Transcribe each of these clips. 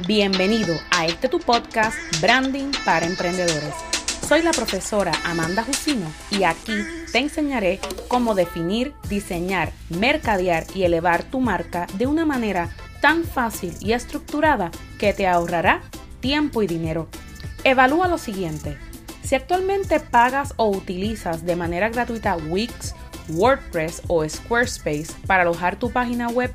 Bienvenido a este tu podcast Branding para Emprendedores. Soy la profesora Amanda Jusino y aquí te enseñaré cómo definir, diseñar, mercadear y elevar tu marca de una manera tan fácil y estructurada que te ahorrará tiempo y dinero. Evalúa lo siguiente. Si actualmente pagas o utilizas de manera gratuita Wix, WordPress o Squarespace para alojar tu página web,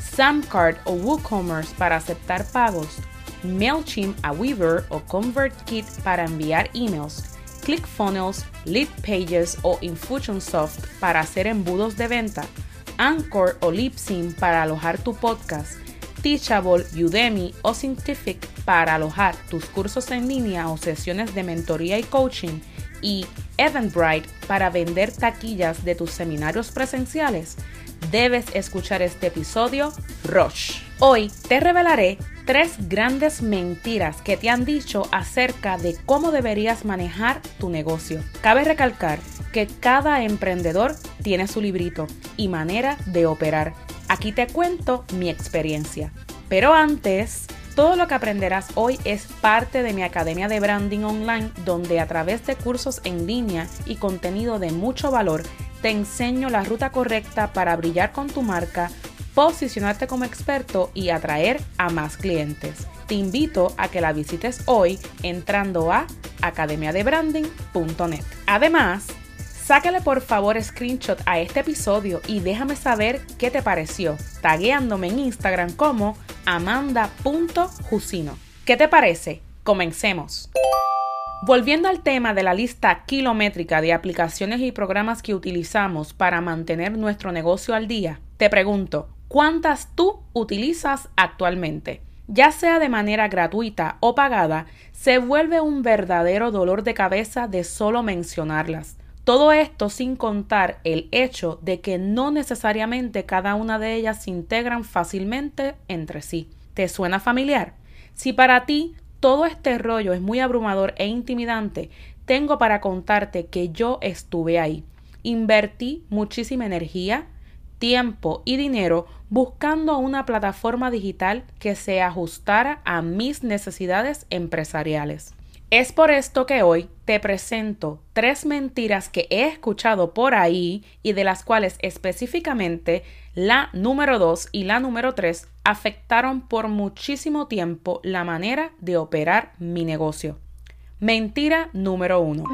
Samcard o WooCommerce para aceptar pagos, MailChimp a Weaver o ConvertKit para enviar emails, ClickFunnels, LeadPages o Infusionsoft para hacer embudos de venta, Anchor o Libsyn para alojar tu podcast, Teachable, Udemy o Scientific para alojar tus cursos en línea o sesiones de mentoría y coaching y Eventbrite para vender taquillas de tus seminarios presenciales, debes escuchar este episodio Rush. Hoy te revelaré tres grandes mentiras que te han dicho acerca de cómo deberías manejar tu negocio. Cabe recalcar que cada emprendedor tiene su librito y manera de operar. Aquí te cuento mi experiencia. Pero antes, todo lo que aprenderás hoy es parte de mi Academia de Branding Online, donde a través de cursos en línea y contenido de mucho valor, te enseño la ruta correcta para brillar con tu marca, posicionarte como experto y atraer a más clientes. Te invito a que la visites hoy entrando a academiadebranding.net. Además, Sácale por favor screenshot a este episodio y déjame saber qué te pareció, tagueándome en Instagram como amanda.jusino. ¿Qué te parece? Comencemos. Volviendo al tema de la lista kilométrica de aplicaciones y programas que utilizamos para mantener nuestro negocio al día, te pregunto, ¿cuántas tú utilizas actualmente? Ya sea de manera gratuita o pagada, se vuelve un verdadero dolor de cabeza de solo mencionarlas. Todo esto sin contar el hecho de que no necesariamente cada una de ellas se integran fácilmente entre sí. ¿Te suena familiar? Si para ti todo este rollo es muy abrumador e intimidante, tengo para contarte que yo estuve ahí. Invertí muchísima energía, tiempo y dinero buscando una plataforma digital que se ajustara a mis necesidades empresariales. Es por esto que hoy te presento tres mentiras que he escuchado por ahí y de las cuales específicamente la número 2 y la número 3 afectaron por muchísimo tiempo la manera de operar mi negocio. Mentira número 1.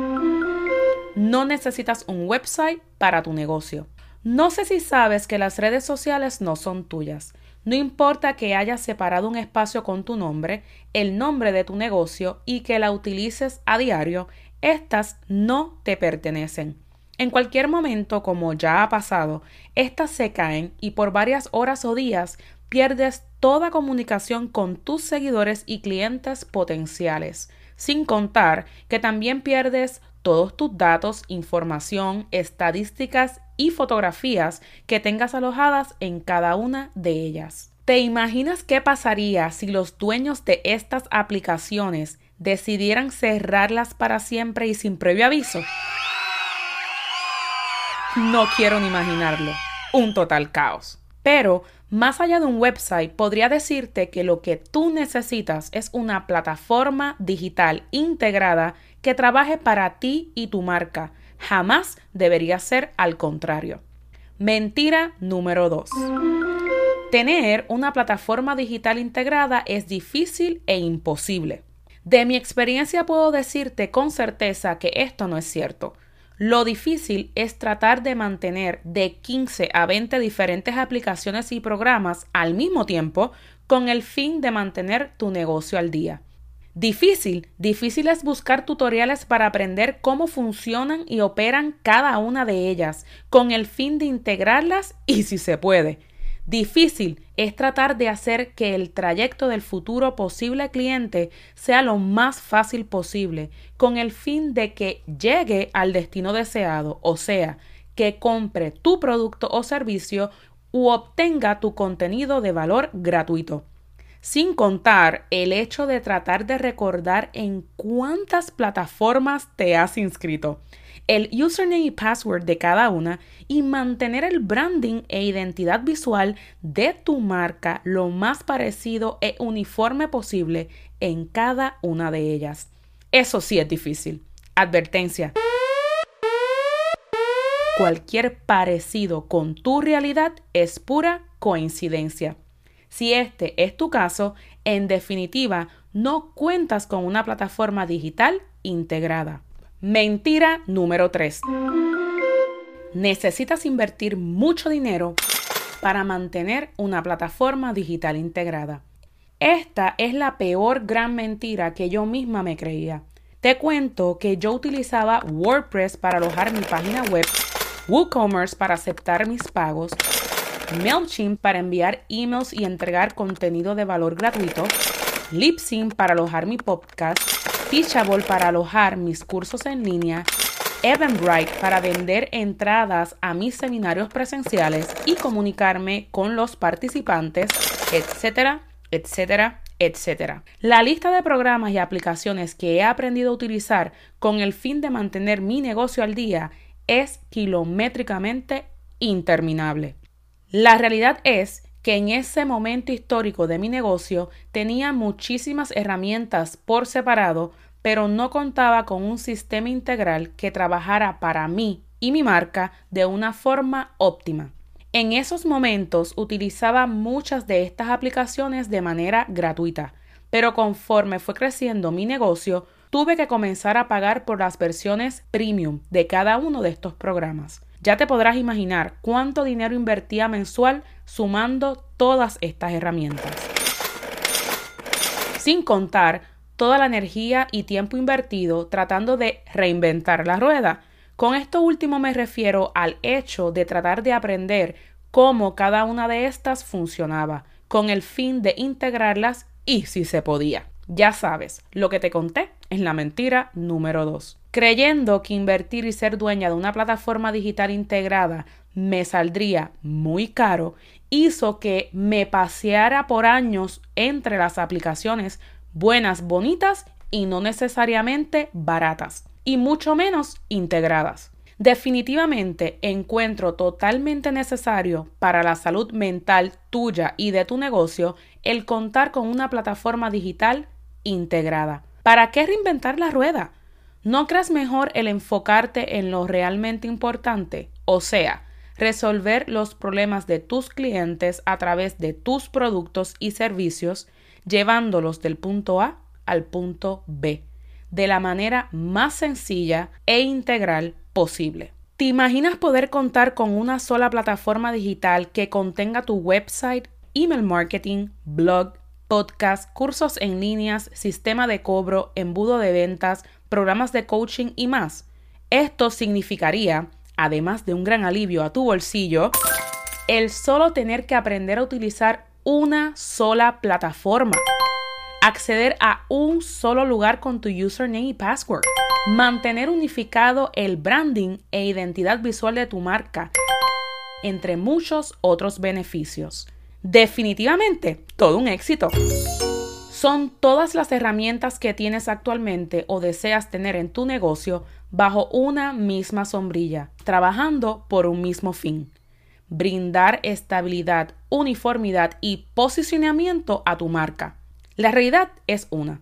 No necesitas un website para tu negocio. No sé si sabes que las redes sociales no son tuyas. No importa que hayas separado un espacio con tu nombre, el nombre de tu negocio y que la utilices a diario, estas no te pertenecen. En cualquier momento, como ya ha pasado, estas se caen y por varias horas o días pierdes toda comunicación con tus seguidores y clientes potenciales, sin contar que también pierdes todos tus datos, información, estadísticas y fotografías que tengas alojadas en cada una de ellas. ¿Te imaginas qué pasaría si los dueños de estas aplicaciones decidieran cerrarlas para siempre y sin previo aviso? No quiero ni imaginarlo. Un total caos. Pero, más allá de un website, podría decirte que lo que tú necesitas es una plataforma digital integrada que trabaje para ti y tu marca. Jamás debería ser al contrario. Mentira número 2. Tener una plataforma digital integrada es difícil e imposible. De mi experiencia puedo decirte con certeza que esto no es cierto. Lo difícil es tratar de mantener de 15 a 20 diferentes aplicaciones y programas al mismo tiempo con el fin de mantener tu negocio al día. Difícil, difícil es buscar tutoriales para aprender cómo funcionan y operan cada una de ellas, con el fin de integrarlas y si se puede. Difícil es tratar de hacer que el trayecto del futuro posible cliente sea lo más fácil posible, con el fin de que llegue al destino deseado, o sea, que compre tu producto o servicio u obtenga tu contenido de valor gratuito sin contar el hecho de tratar de recordar en cuántas plataformas te has inscrito. el username y password de cada una y mantener el branding e identidad visual de tu marca lo más parecido e uniforme posible en cada una de ellas. Eso sí es difícil. Advertencia. Cualquier parecido con tu realidad es pura coincidencia. Si este es tu caso, en definitiva, no cuentas con una plataforma digital integrada. Mentira número 3. Necesitas invertir mucho dinero para mantener una plataforma digital integrada. Esta es la peor gran mentira que yo misma me creía. Te cuento que yo utilizaba WordPress para alojar mi página web, WooCommerce para aceptar mis pagos, MailChimp para enviar emails y entregar contenido de valor gratuito, Libsyn para alojar mi podcast, Teachable para alojar mis cursos en línea, Eventbrite para vender entradas a mis seminarios presenciales y comunicarme con los participantes, etcétera, etcétera, etcétera. La lista de programas y aplicaciones que he aprendido a utilizar con el fin de mantener mi negocio al día es kilométricamente interminable. La realidad es que en ese momento histórico de mi negocio tenía muchísimas herramientas por separado pero no contaba con un sistema integral que trabajara para mí y mi marca de una forma óptima. En esos momentos utilizaba muchas de estas aplicaciones de manera gratuita, pero conforme fue creciendo mi negocio, tuve que comenzar a pagar por las versiones premium de cada uno de estos programas. Ya te podrás imaginar cuánto dinero invertía mensual sumando todas estas herramientas. Sin contar toda la energía y tiempo invertido tratando de reinventar la rueda. Con esto último me refiero al hecho de tratar de aprender cómo cada una de estas funcionaba, con el fin de integrarlas y si se podía. Ya sabes, lo que te conté es la mentira número 2. Creyendo que invertir y ser dueña de una plataforma digital integrada me saldría muy caro, hizo que me paseara por años entre las aplicaciones buenas, bonitas y no necesariamente baratas, y mucho menos integradas. Definitivamente encuentro totalmente necesario para la salud mental tuya y de tu negocio el contar con una plataforma digital integrada. ¿Para qué reinventar la rueda? ¿No crees mejor el enfocarte en lo realmente importante? O sea, resolver los problemas de tus clientes a través de tus productos y servicios llevándolos del punto A al punto B de la manera más sencilla e integral posible. ¿Te imaginas poder contar con una sola plataforma digital que contenga tu website, email marketing, blog, podcast, cursos en líneas, sistema de cobro, embudo de ventas, programas de coaching y más? Esto significaría, además de un gran alivio a tu bolsillo, el solo tener que aprender a utilizar una sola plataforma. Acceder a un solo lugar con tu username y password. Mantener unificado el branding e identidad visual de tu marca, entre muchos otros beneficios. Definitivamente, todo un éxito. Son todas las herramientas que tienes actualmente o deseas tener en tu negocio bajo una misma sombrilla, trabajando por un mismo fin brindar estabilidad, uniformidad y posicionamiento a tu marca. La realidad es una.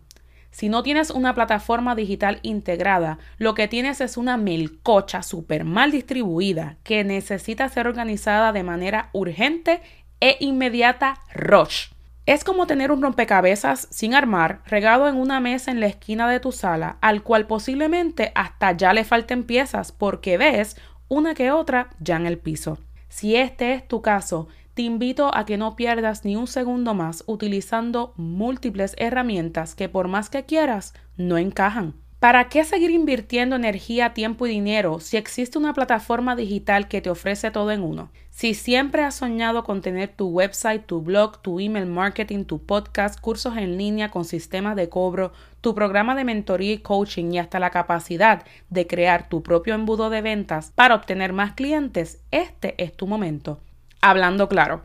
Si no tienes una plataforma digital integrada, lo que tienes es una melcocha súper mal distribuida que necesita ser organizada de manera urgente e inmediata rush. Es como tener un rompecabezas sin armar, regado en una mesa en la esquina de tu sala, al cual posiblemente hasta ya le falten piezas porque ves una que otra ya en el piso. Si este es tu caso, te invito a que no pierdas ni un segundo más utilizando múltiples herramientas que por más que quieras, no encajan. ¿Para qué seguir invirtiendo energía, tiempo y dinero si existe una plataforma digital que te ofrece todo en uno? Si siempre has soñado con tener tu website, tu blog, tu email marketing, tu podcast, cursos en línea con sistemas de cobro, tu programa de mentoría y coaching y hasta la capacidad de crear tu propio embudo de ventas para obtener más clientes, este es tu momento. Hablando claro,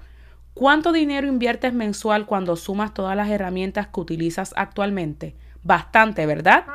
¿cuánto dinero inviertes mensual cuando sumas todas las herramientas que utilizas actualmente? Bastante, ¿verdad?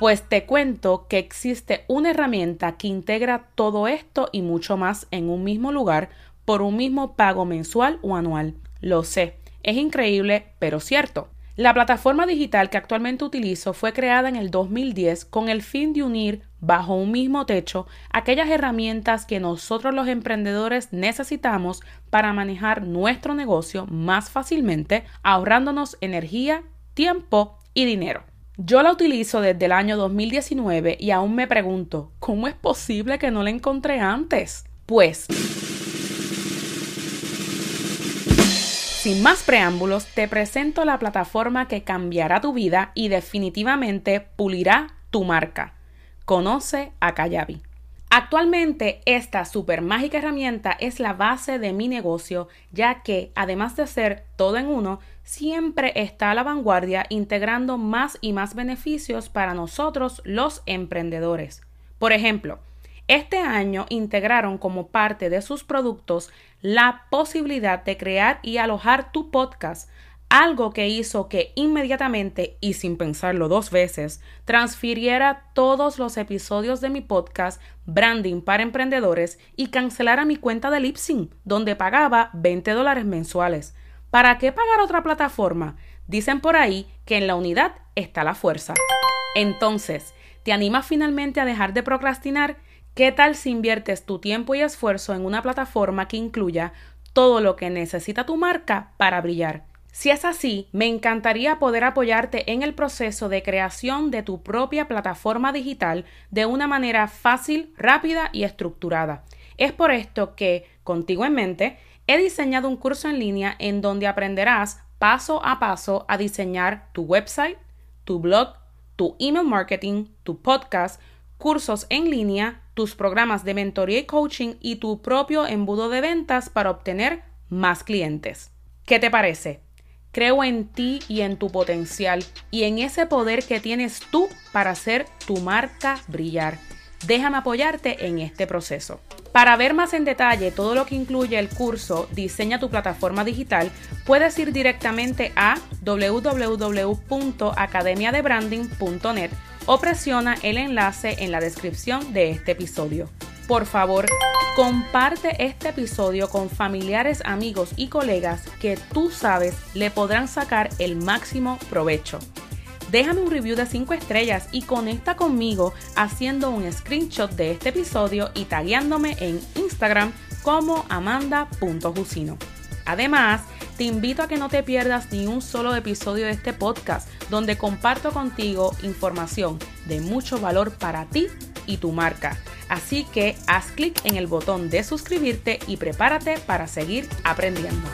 Pues te cuento que existe una herramienta que integra todo esto y mucho más en un mismo lugar por un mismo pago mensual o anual. Lo sé, es increíble, pero cierto. La plataforma digital que actualmente utilizo fue creada en el 2010 con el fin de unir bajo un mismo techo aquellas herramientas que nosotros los emprendedores necesitamos para manejar nuestro negocio más fácilmente, ahorrándonos energía, tiempo y dinero. Yo la utilizo desde el año 2019 y aún me pregunto, ¿cómo es posible que no la encontré antes? Pues Sin más preámbulos, te presento la plataforma que cambiará tu vida y definitivamente pulirá tu marca. Conoce a Kayabi. Actualmente esta super mágica herramienta es la base de mi negocio, ya que además de ser todo en uno, siempre está a la vanguardia integrando más y más beneficios para nosotros los emprendedores. Por ejemplo, este año integraron como parte de sus productos la posibilidad de crear y alojar tu podcast, algo que hizo que inmediatamente y sin pensarlo dos veces transfiriera todos los episodios de mi podcast Branding para Emprendedores y cancelara mi cuenta de Lipsyn, donde pagaba 20 dólares mensuales. ¿Para qué pagar otra plataforma? Dicen por ahí que en la unidad está la fuerza. Entonces, ¿te animas finalmente a dejar de procrastinar? ¿Qué tal si inviertes tu tiempo y esfuerzo en una plataforma que incluya todo lo que necesita tu marca para brillar? Si es así, me encantaría poder apoyarte en el proceso de creación de tu propia plataforma digital de una manera fácil, rápida y estructurada. Es por esto que, contigo en mente, he diseñado un curso en línea en donde aprenderás paso a paso a diseñar tu website, tu blog, tu email marketing, tu podcast, cursos en línea, tus programas de mentoría y coaching y tu propio embudo de ventas para obtener más clientes. ¿Qué te parece? Creo en ti y en tu potencial y en ese poder que tienes tú para hacer tu marca brillar. Déjame apoyarte en este proceso. Para ver más en detalle todo lo que incluye el curso Diseña tu plataforma digital, puedes ir directamente a www.academiadebranding.net o presiona el enlace en la descripción de este episodio. Por favor, comparte este episodio con familiares, amigos y colegas que tú sabes le podrán sacar el máximo provecho. Déjame un review de 5 estrellas y conecta conmigo haciendo un screenshot de este episodio y tagueándome en Instagram como amanda.jusino. Además, te invito a que no te pierdas ni un solo episodio de este podcast donde comparto contigo información de mucho valor para ti y tu marca. Así que haz clic en el botón de suscribirte y prepárate para seguir aprendiendo.